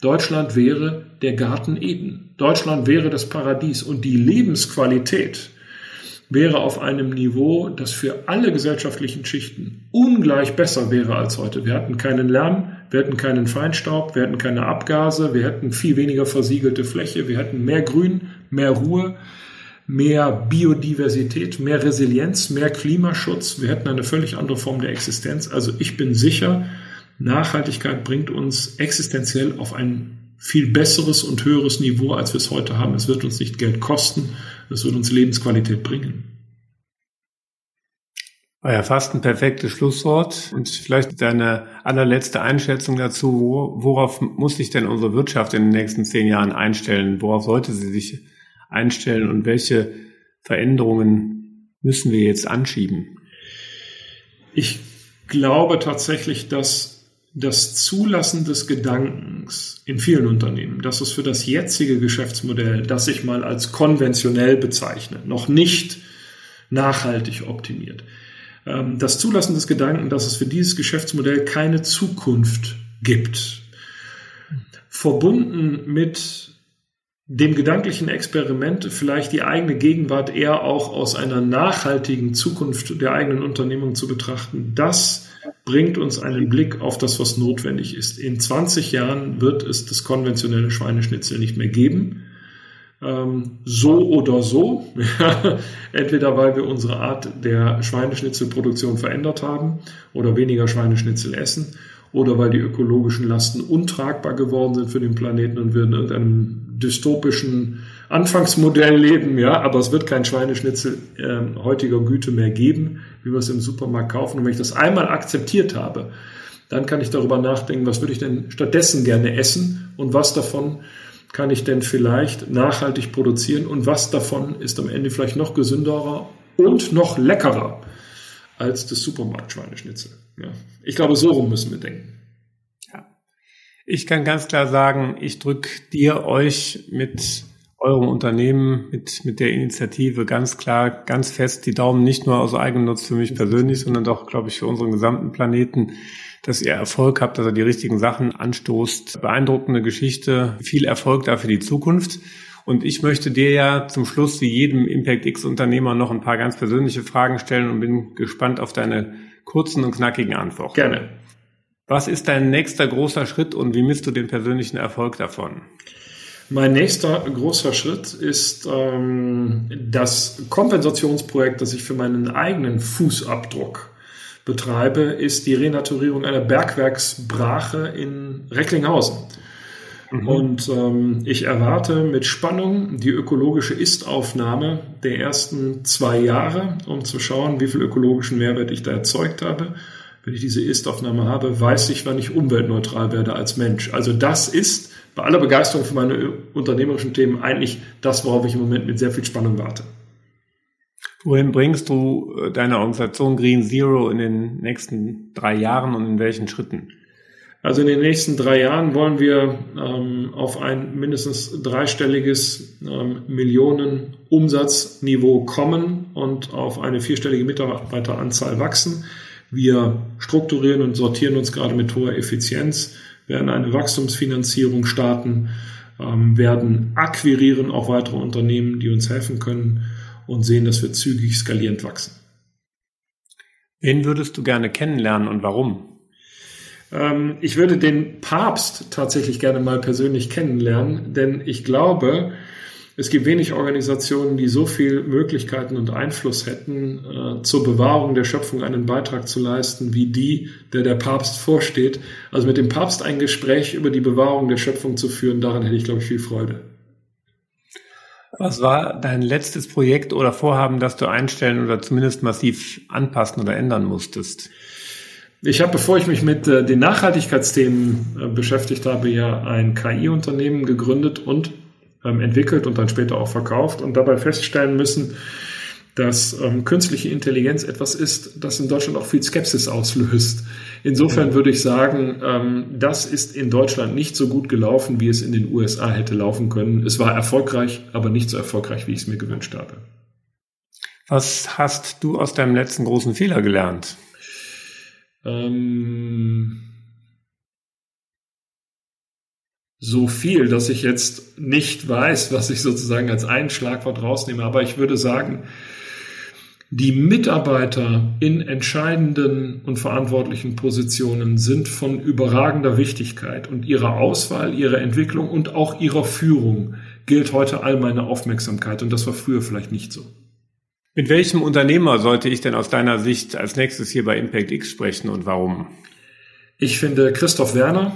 Deutschland wäre der Garten Eden. Deutschland wäre das Paradies und die Lebensqualität wäre auf einem Niveau, das für alle gesellschaftlichen Schichten ungleich besser wäre als heute. Wir hatten keinen Lärm, wir hätten keinen Feinstaub, wir hätten keine Abgase, wir hätten viel weniger versiegelte Fläche, wir hätten mehr Grün, mehr Ruhe. mehr Biodiversität, mehr Resilienz, mehr Klimaschutz. Wir hätten eine völlig andere Form der Existenz. Also ich bin sicher, Nachhaltigkeit bringt uns existenziell auf ein viel besseres und höheres Niveau, als wir es heute haben. Es wird uns nicht Geld kosten, es wird uns Lebensqualität bringen. War ja fast ein perfektes Schlusswort. Und vielleicht deine allerletzte Einschätzung dazu. Worauf muss sich denn unsere Wirtschaft in den nächsten zehn Jahren einstellen? Worauf sollte sie sich einstellen und welche Veränderungen müssen wir jetzt anschieben? Ich glaube tatsächlich, dass das Zulassen des Gedankens in vielen Unternehmen, dass es für das jetzige Geschäftsmodell, das ich mal als konventionell bezeichne, noch nicht nachhaltig optimiert, ähm, das Zulassen des Gedanken, dass es für dieses Geschäftsmodell keine Zukunft gibt, verbunden mit dem gedanklichen Experiment vielleicht die eigene Gegenwart eher auch aus einer nachhaltigen Zukunft der eigenen Unternehmung zu betrachten, das bringt uns einen Blick auf das, was notwendig ist. In 20 Jahren wird es das konventionelle Schweineschnitzel nicht mehr geben. Ähm, so oder so. Entweder weil wir unsere Art der Schweineschnitzelproduktion verändert haben oder weniger Schweineschnitzel essen oder weil die ökologischen Lasten untragbar geworden sind für den Planeten und wir in irgendeinem dystopischen Anfangsmodell leben, ja, aber es wird kein Schweineschnitzel äh, heutiger Güte mehr geben, wie wir es im Supermarkt kaufen. Und wenn ich das einmal akzeptiert habe, dann kann ich darüber nachdenken, was würde ich denn stattdessen gerne essen und was davon kann ich denn vielleicht nachhaltig produzieren und was davon ist am Ende vielleicht noch gesünderer und noch leckerer als das Supermarkt-Schweineschnitzel. Ja. Ich glaube, so rum müssen wir denken. Ich kann ganz klar sagen, ich drücke dir, euch mit eurem Unternehmen, mit, mit der Initiative ganz klar, ganz fest die Daumen nicht nur aus Eigennutz für mich persönlich, sondern doch, glaube ich, für unseren gesamten Planeten, dass ihr Erfolg habt, dass ihr die richtigen Sachen anstoßt. Beeindruckende Geschichte, viel Erfolg da für die Zukunft. Und ich möchte dir ja zum Schluss wie jedem Impact X Unternehmer noch ein paar ganz persönliche Fragen stellen und bin gespannt auf deine kurzen und knackigen Antworten. Gerne. Was ist dein nächster großer Schritt und wie misst du den persönlichen Erfolg davon? Mein nächster großer Schritt ist ähm, das Kompensationsprojekt, das ich für meinen eigenen Fußabdruck betreibe, ist die Renaturierung einer Bergwerksbrache in Recklinghausen. Mhm. Und ähm, ich erwarte mit Spannung die ökologische Ist-Aufnahme der ersten zwei Jahre, um zu schauen, wie viel ökologischen Mehrwert ich da erzeugt habe. Wenn ich diese Ist-Aufnahme habe, weiß ich, wann ich umweltneutral werde als Mensch. Also das ist bei aller Begeisterung für meine unternehmerischen Themen eigentlich das, worauf ich im Moment mit sehr viel Spannung warte. Wohin bringst du äh, deine Organisation Green Zero in den nächsten drei Jahren und in welchen Schritten? Also in den nächsten drei Jahren wollen wir ähm, auf ein mindestens dreistelliges ähm, Millionen Umsatzniveau kommen und auf eine vierstellige Mitarbeiteranzahl wachsen. Wir strukturieren und sortieren uns gerade mit hoher Effizienz, werden eine Wachstumsfinanzierung starten, ähm, werden akquirieren auch weitere Unternehmen, die uns helfen können und sehen, dass wir zügig skalierend wachsen. Wen würdest du gerne kennenlernen und warum? Ähm, ich würde den Papst tatsächlich gerne mal persönlich kennenlernen, denn ich glaube, es gibt wenig Organisationen, die so viel Möglichkeiten und Einfluss hätten, äh, zur Bewahrung der Schöpfung einen Beitrag zu leisten, wie die, der der Papst vorsteht. Also mit dem Papst ein Gespräch über die Bewahrung der Schöpfung zu führen, daran hätte ich, glaube ich, viel Freude. Was war dein letztes Projekt oder Vorhaben, das du einstellen oder zumindest massiv anpassen oder ändern musstest? Ich habe, bevor ich mich mit äh, den Nachhaltigkeitsthemen äh, beschäftigt habe, ja ein KI-Unternehmen gegründet und ähm, entwickelt und dann später auch verkauft und dabei feststellen müssen, dass ähm, künstliche Intelligenz etwas ist, das in Deutschland auch viel Skepsis auslöst. Insofern würde ich sagen, ähm, das ist in Deutschland nicht so gut gelaufen, wie es in den USA hätte laufen können. Es war erfolgreich, aber nicht so erfolgreich, wie ich es mir gewünscht habe. Was hast du aus deinem letzten großen Fehler gelernt? Ähm, so viel, dass ich jetzt nicht weiß, was ich sozusagen als einen Schlagwort rausnehme. Aber ich würde sagen, die Mitarbeiter in entscheidenden und verantwortlichen Positionen sind von überragender Wichtigkeit und ihre Auswahl, ihre Entwicklung und auch ihre Führung gilt heute all meine Aufmerksamkeit und das war früher vielleicht nicht so. Mit welchem Unternehmer sollte ich denn aus deiner Sicht als nächstes hier bei Impact X sprechen und warum? Ich finde Christoph Werner,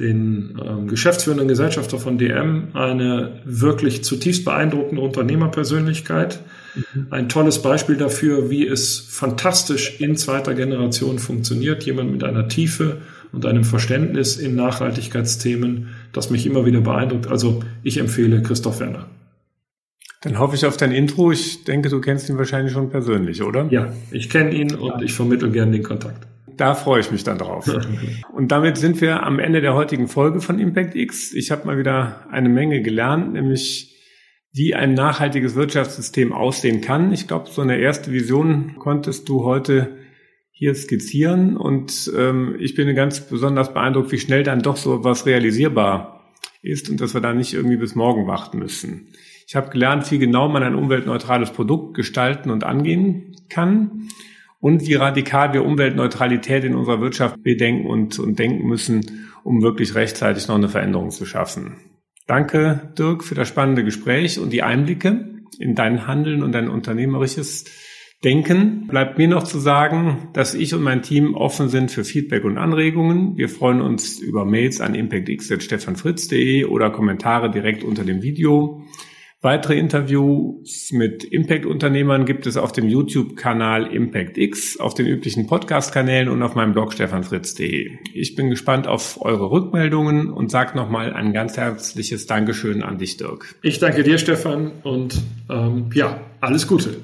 den ähm, geschäftsführenden Gesellschafter von DM, eine wirklich zutiefst beeindruckende Unternehmerpersönlichkeit. Mhm. Ein tolles Beispiel dafür, wie es fantastisch in zweiter Generation funktioniert. Jemand mit einer Tiefe und einem Verständnis in Nachhaltigkeitsthemen, das mich immer wieder beeindruckt. Also ich empfehle Christoph Werner. Dann hoffe ich auf dein Intro. Ich denke, du kennst ihn wahrscheinlich schon persönlich, oder? Ja, ich kenne ihn und ich vermittle gerne den Kontakt. Da freue ich mich dann drauf. Und damit sind wir am Ende der heutigen Folge von Impact X. Ich habe mal wieder eine Menge gelernt, nämlich wie ein nachhaltiges Wirtschaftssystem aussehen kann. Ich glaube, so eine erste Vision konntest du heute hier skizzieren und ähm, ich bin ganz besonders beeindruckt, wie schnell dann doch so was realisierbar ist und dass wir da nicht irgendwie bis morgen warten müssen. Ich habe gelernt, wie genau man ein umweltneutrales Produkt gestalten und angehen kann und wie radikal wir Umweltneutralität in unserer Wirtschaft bedenken und, und denken müssen, um wirklich rechtzeitig noch eine Veränderung zu schaffen. Danke, Dirk, für das spannende Gespräch und die Einblicke in dein Handeln und dein unternehmerisches Denken. Bleibt mir noch zu sagen, dass ich und mein Team offen sind für Feedback und Anregungen. Wir freuen uns über Mails an impactx.stefanfritz.de oder Kommentare direkt unter dem Video. Weitere Interviews mit Impact-Unternehmern gibt es auf dem YouTube-Kanal ImpactX, auf den üblichen Podcast-Kanälen und auf meinem Blog stefanfritz.de. Ich bin gespannt auf eure Rückmeldungen und sage nochmal ein ganz herzliches Dankeschön an dich, Dirk. Ich danke dir, Stefan, und ähm, ja, alles Gute.